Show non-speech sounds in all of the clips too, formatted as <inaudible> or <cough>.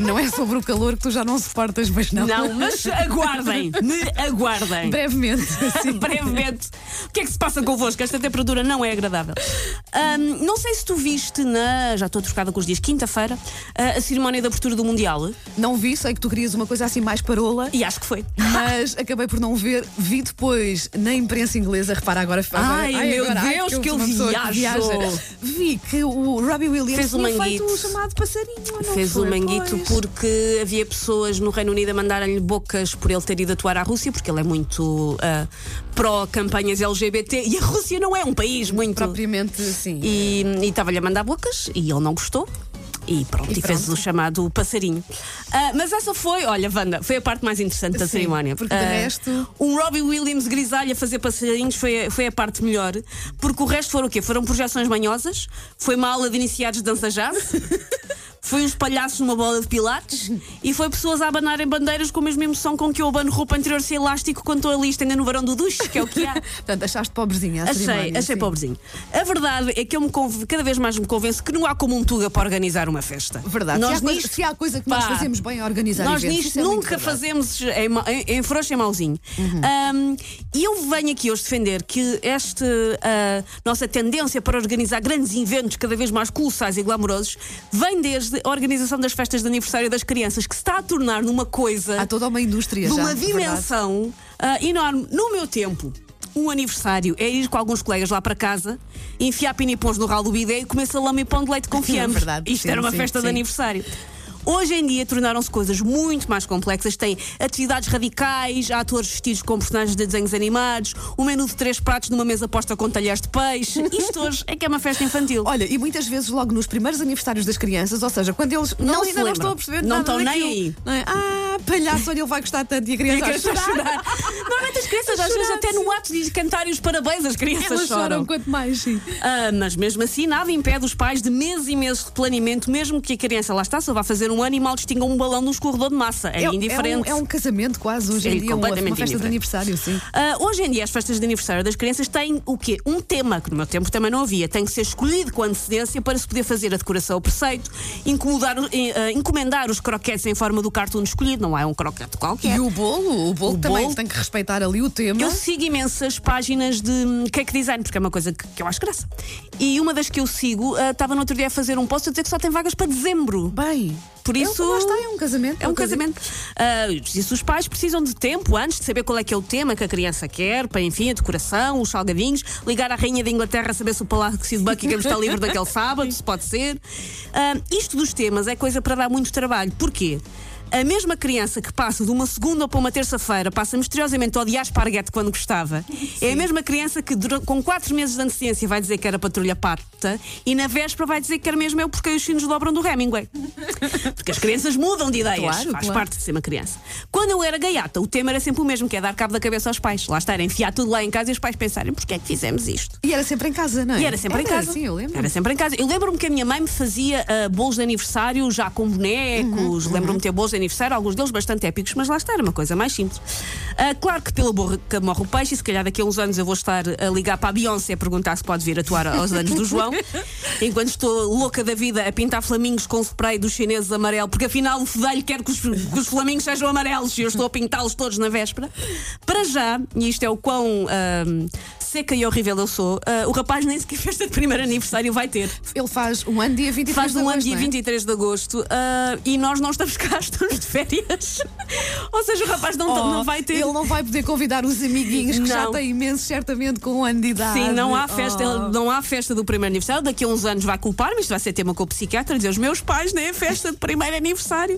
Não é sobre o calor que tu já não suportas, mas não. Não, mas aguardem, <laughs> me aguardem. Brevemente. <laughs> Assim. Brevemente. O que é que se passa convosco? Esta temperatura não é agradável. Ahm, não sei se tu viste na. Já estou trocada com os dias, quinta-feira, a cerimónia de abertura do Mundial. Não vi, sei que tu querias uma coisa assim mais parola. E acho que foi. Mas <laughs> acabei por não ver, vi depois na imprensa inglesa, repara agora. agora Ai, meu agora, ai, Deus, que eu viajo. viaja. Vi que o Robbie Williams Fez o tinha feito manguito. o chamado passarinho. não Fez o manguito Pois. Porque havia pessoas no Reino Unido a mandarem-lhe bocas por ele ter ido atuar à Rússia, porque ele é muito ah, pró-campanhas LGBT e a Rússia não é um país muito. Propriamente, sim. E estava-lhe a mandar bocas e ele não gostou. E pronto, E e, fez o chamado passarinho. Ah, mas essa foi, olha, Wanda, foi a parte mais interessante da Sim, cerimónia. porque de Ah, resto- Um Robbie Williams grisalho a fazer passarinhos foi, a- foi a parte melhor, porque o resto foram o quê? Foram projeções manhosas, foi uma aula de iniciados de dança jazz. <laughs> Foi uns palhaços numa bola de pilates <laughs> e foi pessoas a abanarem bandeiras com a mesma emoção com que eu abano roupa interior sem elástico quando estou ali estendendo no varão do duche, que é o que há. <laughs> Portanto, achaste pobrezinha a Achei, achei sim. pobrezinho. A verdade é que eu me cada vez mais me convenço que não há como um Tuga para organizar uma festa. Verdade. Nós se, há coisa, nisto, se há coisa que nós pá, fazemos bem a organizar nós eventos, nisto é nunca fazemos em, em, em frouxo e mauzinho. Uhum. Um, e eu venho aqui hoje defender que esta ah, nossa tendência para organizar grandes eventos cada vez mais colossais e glamourosos vem desde a organização das festas de aniversário das crianças, que se está a tornar numa coisa Há toda uma indústria de já. uma de dimensão ah, enorme. No meu tempo, um aniversário é ir com alguns colegas lá para casa, enfiar pinipons no ralo do bidé e comer salame e pão de leite com fiambre. Verdade, Isto sim, era uma sim, festa de sim. aniversário. Hoje em dia tornaram-se coisas muito mais complexas. Tem atividades radicais, há atores vestidos com personagens de desenhos animados, um menu de três pratos numa mesa posta com talheres de peixe. Isto hoje é que é uma festa infantil. Olha, e muitas vezes logo nos primeiros aniversários das crianças, ou seja, quando eles não, se ainda não estão a perceber Não estão nem aí. não é? Ah, palhaço, olha, ele vai gostar tanto e a criança, a chorar. chorar. Normalmente as crianças, às vezes, até no ato de cantarem os parabéns, as crianças Elas choram choram. quanto mais, sim. Ah, mas mesmo assim, nada impede os pais de meses e meses de planeamento, mesmo que a criança lá está, só vá fazer um ano e mal distinga um balão num escorredor de massa. É, indiferente. É um, é um casamento quase hoje É em dia, uma, uma completamente festa de aniversário, sim. Ah, hoje em dia, as festas de aniversário das crianças têm o quê? Um tema, que no meu tempo também não havia. Tem que ser escolhido com antecedência para se poder fazer a decoração ao preceito, incomodar, ah, encomendar os croquetes em forma do cartoon escolhido, não é um croquete qualquer. E o bolo, o bolo O também bolo- tem que respeitar ali o tema. Eu sigo imensas páginas de hum, cake design, porque é uma coisa que, que eu acho graça. E uma das que eu sigo ah, estava no outro dia a fazer um post a dizer que só tem vagas para dezembro. Bem, Por é isso- lá está, é um casamento. É um casamento. Ah, isso os pais precisam de tempo antes de saber qual é que é o tema que a criança quer, para enfim, a decoração, os salgadinhos, ligar à Rainha da Inglaterra a saber se o Palácio de Buckingham está livre daquele <laughs> sábado, se pode ser. Ah, isto dos temas é coisa para dar muito trabalho. Porquê? A mesma criança que passa de uma segunda para uma terça-feira passa misteriosamente a odiar esparguete quando gostava. É a mesma criança que com quatro meses de antecedência vai dizer que era patrulha pata e na véspera vai dizer que quer mesmo eu porque os sinos dobram do Hemingway. <laughs> Porque as crianças mudam de ideias. Claro, Faz claro. parte de ser uma criança. Quando eu era gaiata, o tema era sempre o mesmo, que é dar cabo da cabeça aos pais. Lá era enfiar tudo lá em casa e os pais pensarem porquê é que fizemos isto. E era sempre em casa, não é? E era sempre em casa. Sim, eu lembro. Era sempre em casa. Eu lembro-me que a minha mãe me fazia ah, bolos de aniversário já com bonecos. Uhum, Lembro-me de ter bolos de aniversário, alguns deles bastante épicos, mas lá está, era uma coisa mais simples. Ah, claro que pela boca morre o peixe, e se calhar daqui a uns anos eu vou estar a ligar para a Beyoncé a perguntar se pode vir atuar aos anos do João, <laughs> enquanto estou louca da vida a pintar flamingos com spray dos chineses amarelo, porque afinal o fedelho quer que os, que os flamingos sejam amarelos e eu estou a pintá-los todos na véspera. Para já, e isto é o quão. ah, Seca e horrível eu sou, ah, o rapaz nem sequer festa de primeiro aniversário vai ter. Ele faz um ano dia 23 Faz de um ano agosto, dia é? 23 de agosto ah, e nós não estamos cá, <laughs> estamos de férias. <laughs> Ou seja, o rapaz não, Oh, não vai ter. Ele não vai poder convidar os amiguinhos que já Não. têm imenso, certamente, com um ano de idade. Sim, não há festa, Oh. não há festa do primeiro aniversário. Daqui a uns anos vai culpar-me, isto vai ser tema com o psiquiatra, dizer os meus pais nem a festa de primeiro aniversário.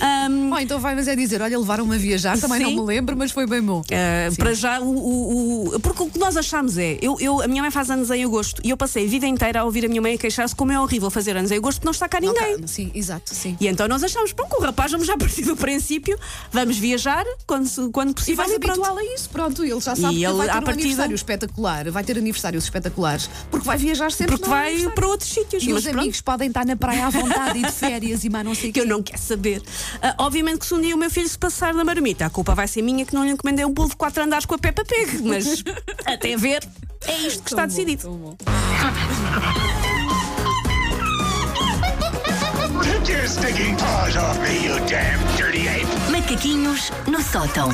Ahm, <laughs> Oh, então vai, mas é dizer, olha, levaram-me a viajar, também Sim. não me lembro, mas foi bem bom. Uh, para já, o, o- o- porque o que nós achamos é: eu, eu- a minha mãe faz anos em agosto e eu passei a vida inteira a ouvir a minha mãe a queixar-se como é horrível fazer anos em agosto não está cá Não ninguém. cá- Sim, exato, sim. E então nós achamos, bom, com o rapaz vamos já partir do princípio, vamos viajar quando, quando possível e pronto. habitual a isso, pronto. Ele já sabe E que ele, vai ter um partida- aniversário espetacular, vai ter aniversários espetaculares, porque vai viajar sempre Porque vai para outros sítios. E mas os pronto. amigos podem estar na praia à vontade e de férias e mais não sei o que eu não quero saber. Ah, obviamente que se um dia o meu filho se passar na marmita, a culpa vai ser minha que não lhe encomendei um bolo de quatro andares com a Peppa Pig. Mas <laughs> até ver, é isto que está bom, decidido. tão bom. sticking paws off me, you damn dirty ape! Macaquinhos no sótão.